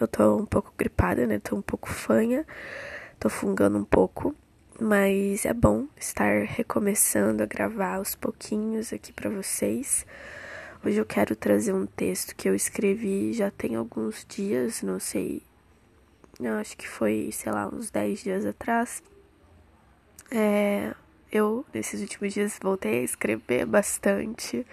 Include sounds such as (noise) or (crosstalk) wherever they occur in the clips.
eu tô um pouco gripada, né? Tô um pouco fanha, tô fungando um pouco, mas é bom estar recomeçando a gravar aos pouquinhos aqui para vocês. Hoje eu quero trazer um texto que eu escrevi já tem alguns dias, não sei, eu acho que foi, sei lá, uns 10 dias atrás. É, eu, nesses últimos dias, voltei a escrever bastante.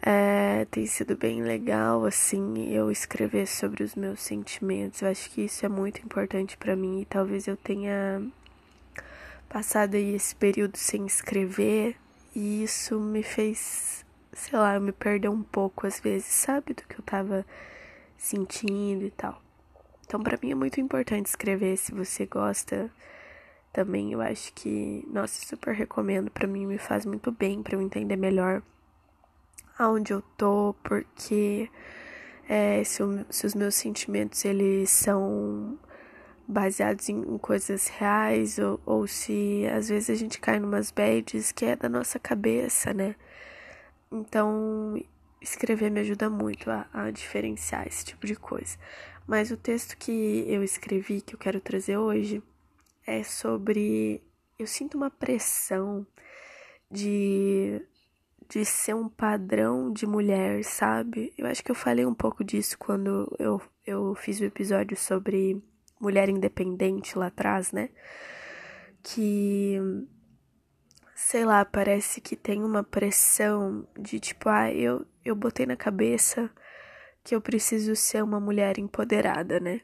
É, tem sido bem legal, assim, eu escrever sobre os meus sentimentos. Eu acho que isso é muito importante para mim e talvez eu tenha passado aí esse período sem escrever e isso me fez, sei lá, eu me perder um pouco às vezes, sabe, do que eu tava sentindo e tal. Então, para mim é muito importante escrever. Se você gosta também, eu acho que, nossa, super recomendo. Para mim, me faz muito bem para eu entender melhor aonde eu tô, porque é, se, se, os meus sentimentos eles são baseados em, em coisas reais ou, ou, se às vezes a gente cai numas bads que é da nossa cabeça, né? Então, escrever me ajuda muito a, a diferenciar esse tipo de coisa. Mas o texto que eu escrevi, que eu quero trazer hoje, é sobre. Eu sinto uma pressão de, de ser um padrão de mulher, sabe? Eu acho que eu falei um pouco disso quando eu, eu fiz o episódio sobre mulher independente lá atrás, né? Que. Sei lá, parece que tem uma pressão de tipo, ah, eu, eu botei na cabeça que eu preciso ser uma mulher empoderada, né?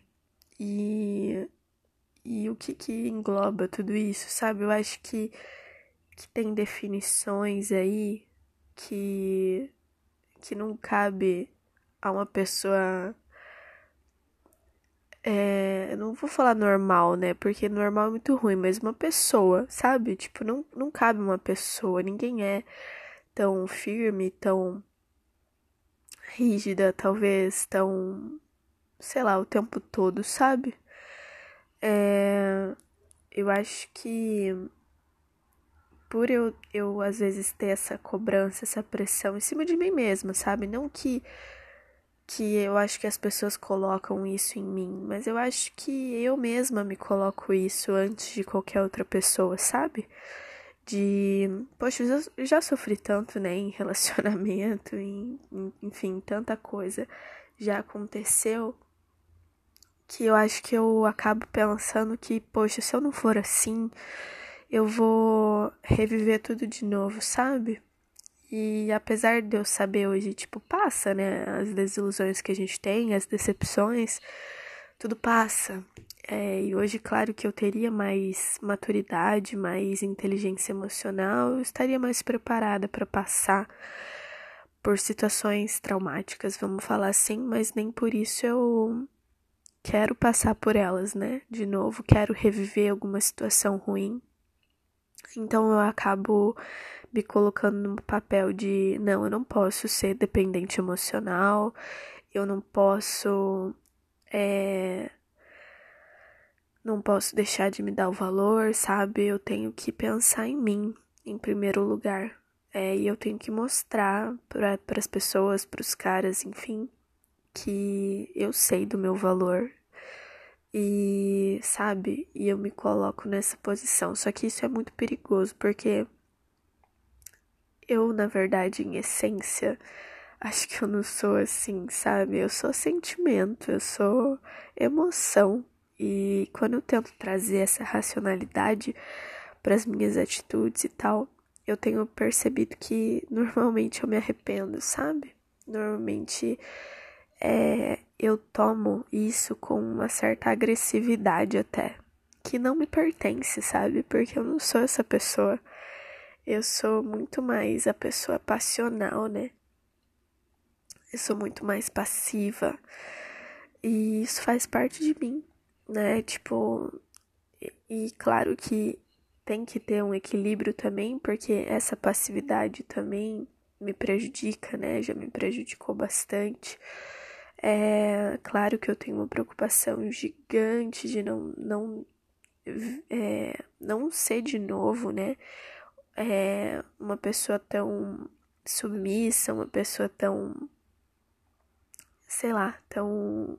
E, e o que que engloba tudo isso, sabe? Eu acho que, que tem definições aí que, que não cabe a uma pessoa. É, não vou falar normal, né? Porque normal é muito ruim, mas uma pessoa, sabe? Tipo, não, não cabe uma pessoa, ninguém é tão firme, tão rígida, talvez tão, sei lá, o tempo todo, sabe? É, eu acho que por eu, eu às vezes ter essa cobrança, essa pressão em cima de mim mesma, sabe? Não que que eu acho que as pessoas colocam isso em mim, mas eu acho que eu mesma me coloco isso antes de qualquer outra pessoa, sabe? de poxa, eu já, sofri tanto, né, em (laughs) relacionamento, em, em, enfim, tanta coisa já aconteceu que eu acho que eu acabo pensando que, poxa, se eu não for assim, eu vou reviver tudo de novo, sabe? E apesar de eu saber hoje, tipo, passa, né, as desilusões que a gente tem, as decepções, tudo passa. É, e hoje, claro que eu teria mais maturidade, mais inteligência emocional, eu estaria mais preparada para passar por situações traumáticas, vamos falar assim, mas nem por isso eu quero passar por elas, né? De novo, quero reviver alguma situação ruim. Então eu acabo me colocando no papel de não, eu não posso ser dependente emocional, eu não posso é, não posso deixar de me dar o valor, sabe? Eu tenho que pensar em mim em primeiro lugar. É, e eu tenho que mostrar para as pessoas, para os caras, enfim, que eu sei do meu valor. E, sabe? E eu me coloco nessa posição. Só que isso é muito perigoso, porque eu, na verdade, em essência, acho que eu não sou assim, sabe? Eu sou sentimento, eu sou emoção. E quando eu tento trazer essa racionalidade para as minhas atitudes e tal, eu tenho percebido que normalmente eu me arrependo, sabe? Normalmente é, eu tomo isso com uma certa agressividade até, que não me pertence, sabe? Porque eu não sou essa pessoa. Eu sou muito mais a pessoa passional, né? Eu sou muito mais passiva. E isso faz parte de mim. né? Tipo, e, e claro que tem que ter um equilíbrio também, porque essa passividade também me prejudica, né? Já me prejudicou bastante. É claro que eu tenho uma preocupação gigante de não, não, é, não ser de novo, né? É, uma pessoa tão submissa, uma pessoa tão, sei lá, tão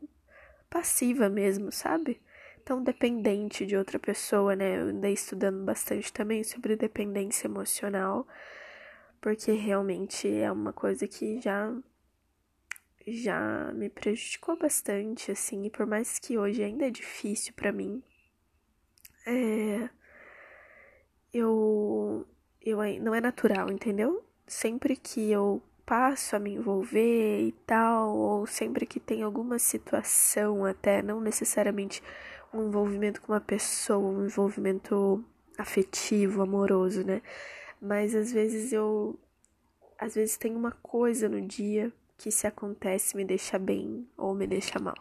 passiva mesmo, sabe? Tão dependente de outra pessoa, né? Eu andei estudando bastante também sobre dependência emocional, porque realmente é uma coisa que já já me prejudicou bastante, assim, e por mais que hoje ainda é difícil para mim, é, eu, eu não é natural, entendeu? Sempre que eu passo a me envolver e tal, ou sempre que tem alguma situação, até não necessariamente um envolvimento com uma pessoa, um envolvimento afetivo, amoroso, né? Mas às vezes eu às vezes tem uma coisa no dia que se acontece me deixa bem ou me deixa mal.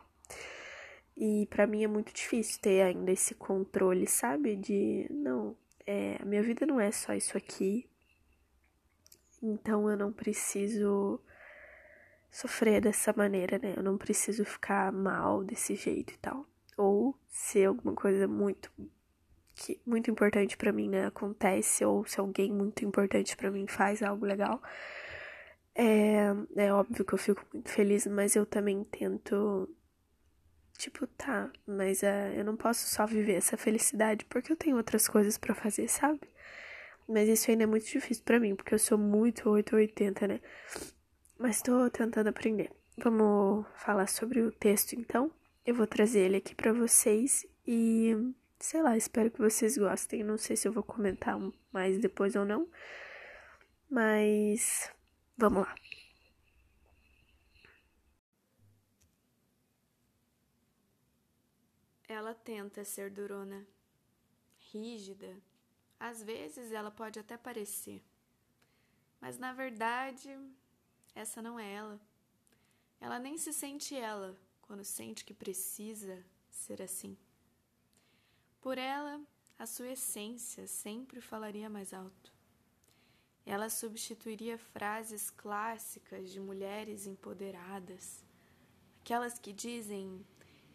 E para mim é muito difícil ter ainda esse controle, sabe? De não, é, a minha vida não é só isso aqui. Então eu não preciso sofrer dessa maneira, né? Eu não preciso ficar mal desse jeito e tal. Ou se alguma coisa muito que muito importante para mim, né, acontece ou se alguém muito importante para mim faz algo legal, é, é óbvio que eu fico muito feliz, mas eu também tento. Tipo, tá, mas é, eu não posso só viver essa felicidade porque eu tenho outras coisas para fazer, sabe? Mas isso ainda é muito difícil para mim, porque eu sou muito 880, né? Mas tô tentando aprender. Vamos falar sobre o texto então. Eu vou trazer ele aqui para vocês e sei lá, espero que vocês gostem. Não sei se eu vou comentar mais depois ou não. Mas Vamos lá. Ela tenta ser durona, rígida. Às vezes ela pode até parecer, mas na verdade essa não é ela. Ela nem se sente ela quando sente que precisa ser assim. Por ela, a sua essência sempre falaria mais alto. Ela substituiria frases clássicas de mulheres empoderadas, aquelas que dizem: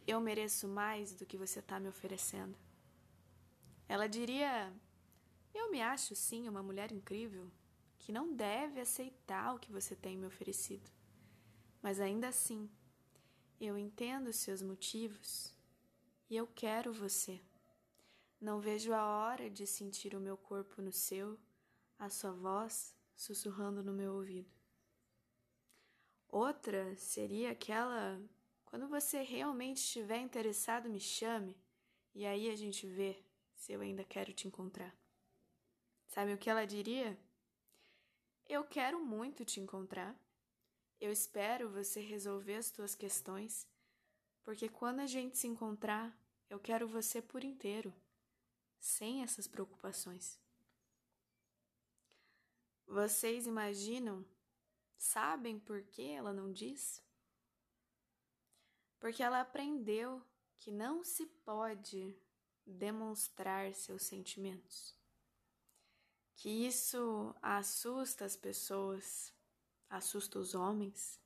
Eu mereço mais do que você está me oferecendo. Ela diria: Eu me acho sim uma mulher incrível, que não deve aceitar o que você tem me oferecido. Mas ainda assim, eu entendo seus motivos e eu quero você. Não vejo a hora de sentir o meu corpo no seu a sua voz sussurrando no meu ouvido. Outra seria aquela quando você realmente estiver interessado, me chame e aí a gente vê se eu ainda quero te encontrar. Sabe o que ela diria? Eu quero muito te encontrar. Eu espero você resolver as tuas questões, porque quando a gente se encontrar, eu quero você por inteiro, sem essas preocupações. Vocês imaginam? Sabem por que ela não diz? Porque ela aprendeu que não se pode demonstrar seus sentimentos. Que isso assusta as pessoas, assusta os homens,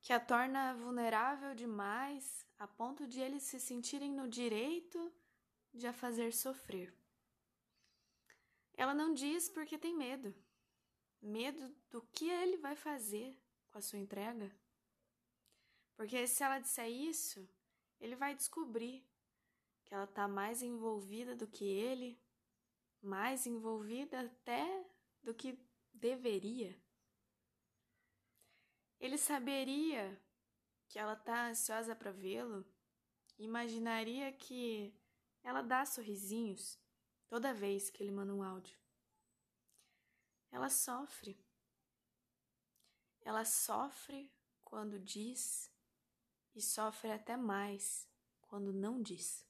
que a torna vulnerável demais a ponto de eles se sentirem no direito de a fazer sofrer. Ela não diz porque tem medo. Medo do que ele vai fazer com a sua entrega. Porque se ela disser isso, ele vai descobrir que ela está mais envolvida do que ele, mais envolvida até do que deveria. Ele saberia que ela está ansiosa para vê-lo, imaginaria que ela dá sorrisinhos toda vez que ele manda um áudio. Ela sofre. Ela sofre quando diz e sofre até mais quando não diz.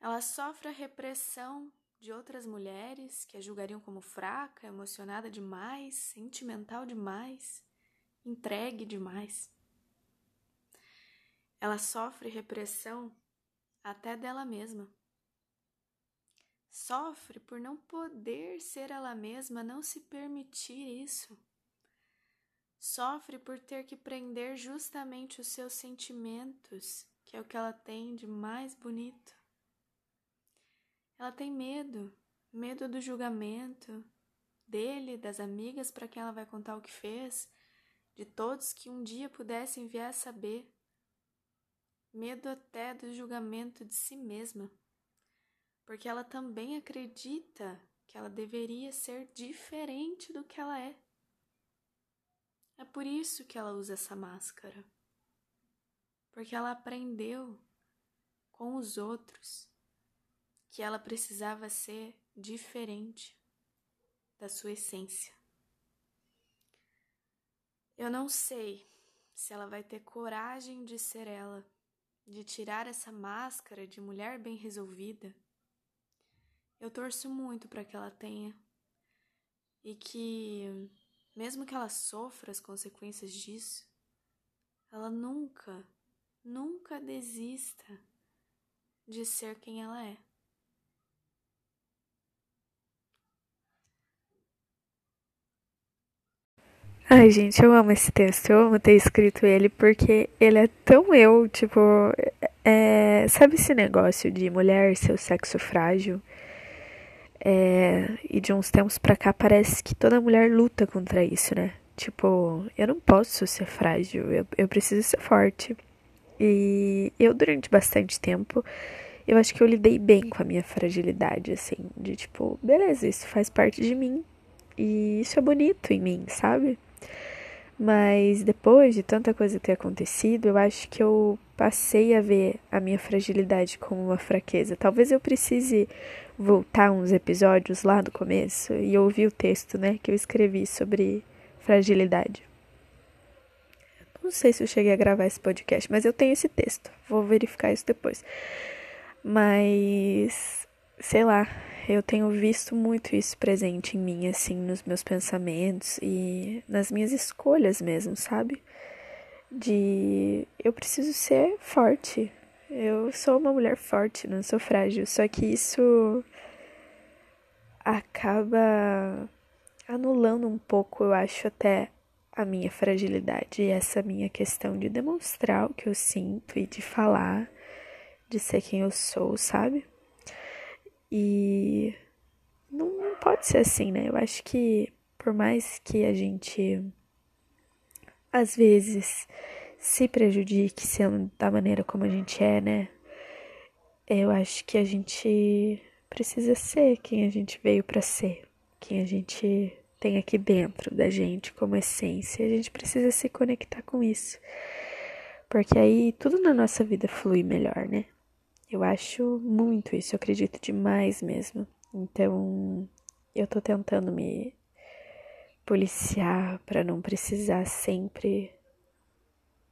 Ela sofre a repressão de outras mulheres que a julgariam como fraca, emocionada demais, sentimental demais, entregue demais. ela sofre repressão até dela mesma. Sofre por não poder ser ela mesma, não se permitir isso. Sofre por ter que prender justamente os seus sentimentos, que é o que ela tem de mais bonito. Ela tem medo, medo do julgamento dele, das amigas para quem ela vai contar o que fez, de todos que um dia pudessem vir a saber. Medo até do julgamento de si mesma, porque ela também acredita que ela deveria ser diferente do que ela é. É por isso que ela usa essa máscara. Porque ela aprendeu com os outros que ela precisava ser diferente da sua essência. Eu não sei se ela vai ter coragem de ser ela, de tirar essa máscara de mulher bem resolvida. Eu torço muito para que ela tenha e que, mesmo que ela sofra as consequências disso, ela nunca, nunca desista de ser quem ela é. Ai, gente, eu amo esse texto. Eu amo ter escrito ele porque ele é tão eu, tipo. É, sabe esse negócio de mulher, seu sexo frágil? É, e de uns tempos pra cá parece que toda mulher luta contra isso, né? Tipo, eu não posso ser frágil, eu, eu preciso ser forte. E eu, durante bastante tempo, eu acho que eu lidei bem com a minha fragilidade, assim, de tipo, beleza, isso faz parte de mim. E isso é bonito em mim, sabe? Mas depois de tanta coisa ter acontecido, eu acho que eu passei a ver a minha fragilidade como uma fraqueza. Talvez eu precise voltar uns episódios lá do começo e ouvir o texto, né, que eu escrevi sobre fragilidade. Não sei se eu cheguei a gravar esse podcast, mas eu tenho esse texto. Vou verificar isso depois. Mas sei lá, eu tenho visto muito isso presente em mim, assim, nos meus pensamentos e nas minhas escolhas mesmo, sabe? De eu preciso ser forte. Eu sou uma mulher forte, não sou frágil. Só que isso acaba anulando um pouco, eu acho, até a minha fragilidade e essa minha questão de demonstrar o que eu sinto e de falar, de ser quem eu sou, sabe? E não, não pode ser assim, né? Eu acho que por mais que a gente às vezes se prejudique sendo da maneira como a gente é, né? Eu acho que a gente precisa ser quem a gente veio para ser, quem a gente tem aqui dentro da gente como essência. A gente precisa se conectar com isso. Porque aí tudo na nossa vida flui melhor, né? Eu acho muito isso, eu acredito demais mesmo. Então, eu tô tentando me policiar para não precisar sempre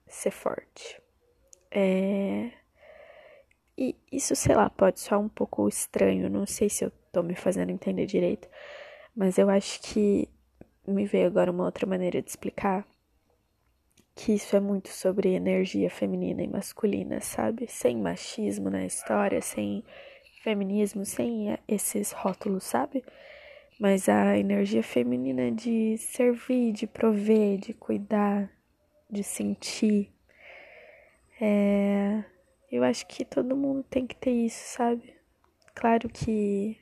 ser forte. É... E isso, sei lá, pode soar um pouco estranho, não sei se eu tô me fazendo entender direito, mas eu acho que me veio agora uma outra maneira de explicar que isso é muito sobre energia feminina e masculina, sabe? Sem machismo na história, sem feminismo, sem esses rótulos, sabe? Mas a energia feminina de servir, de prover, de cuidar, de sentir. É... Eu acho que todo mundo tem que ter isso, sabe? Claro que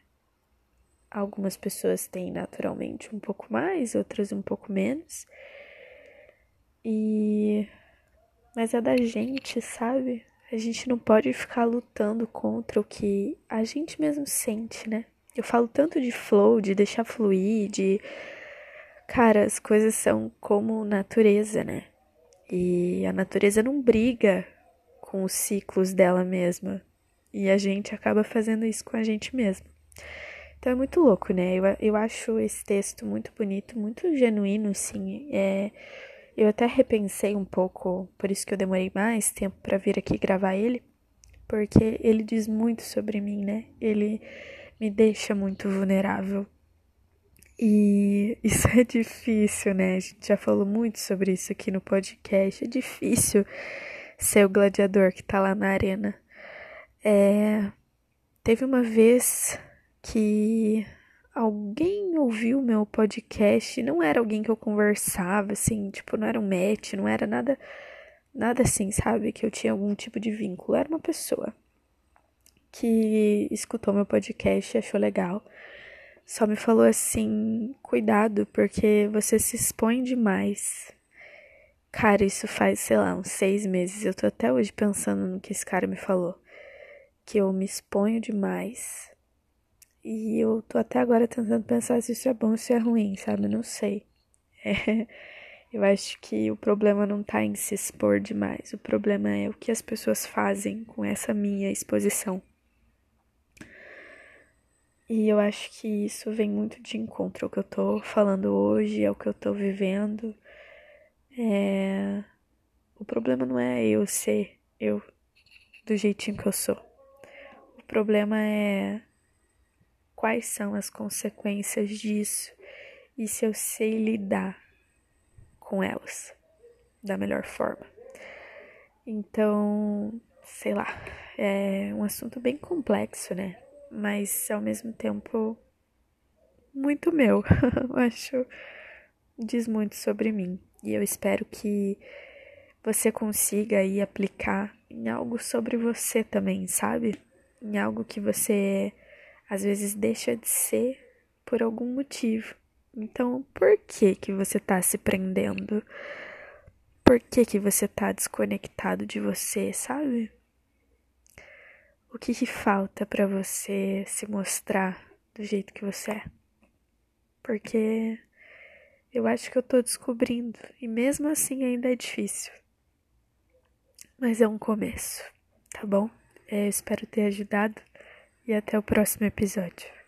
algumas pessoas têm naturalmente um pouco mais, outras um pouco menos. E. Mas é da gente, sabe? A gente não pode ficar lutando contra o que a gente mesmo sente, né? Eu falo tanto de flow, de deixar fluir, de. Cara, as coisas são como natureza, né? E a natureza não briga com os ciclos dela mesma. E a gente acaba fazendo isso com a gente mesmo. Então é muito louco, né? Eu, eu acho esse texto muito bonito, muito genuíno, sim. É eu até repensei um pouco, por isso que eu demorei mais tempo para vir aqui gravar ele, porque ele diz muito sobre mim, né? Ele me deixa muito vulnerável. E (laughs) isso é difícil, né? A gente já falou muito sobre isso aqui no podcast. É difícil ser o gladiador que tá lá na arena. É, teve uma vez que alguém ouviu meu podcast, não era alguém que eu conversava, assim, tipo, não era um match, não era nada, nada assim, sabe? Que eu tinha algum tipo de vínculo. Era uma pessoa que escutou meu podcast e achou legal. Só me falou assim: cuidado, porque você se expõe demais. Cara, isso faz, sei lá, uns seis meses. Eu tô até hoje pensando no que esse cara me falou. Que eu me exponho demais e eu tô até agora tentando pensar se isso é bom ou se é ruim, sabe? Não sei. (laughs) É, eu acho que o problema não tá em se expor demais. O problema é o que as pessoas fazem com essa minha exposição. E eu acho que isso vem muito de encontro ao que eu tô falando hoje, ao que eu tô vivendo. É... O problema não é eu ser eu do jeitinho que eu sou. O problema é quais são as consequências disso e se eu sei lidar com elas da melhor forma. Então, sei lá, é um assunto bem complexo, né? Mas ao mesmo tempo muito meu. (laughs) eu acho diz muito sobre mim e eu espero que você consiga aí aplicar em algo sobre você também, sabe? Em algo que você às vezes deixa de ser por algum motivo. Então, por que que você está se prendendo? Por que que você está desconectado de você, sabe? O que, que falta para você se mostrar do jeito que você é? Porque eu acho que eu tô descobrindo e mesmo assim ainda é difícil. Mas é um começo, tá bom? Eu espero ter ajudado e até o próximo episódio.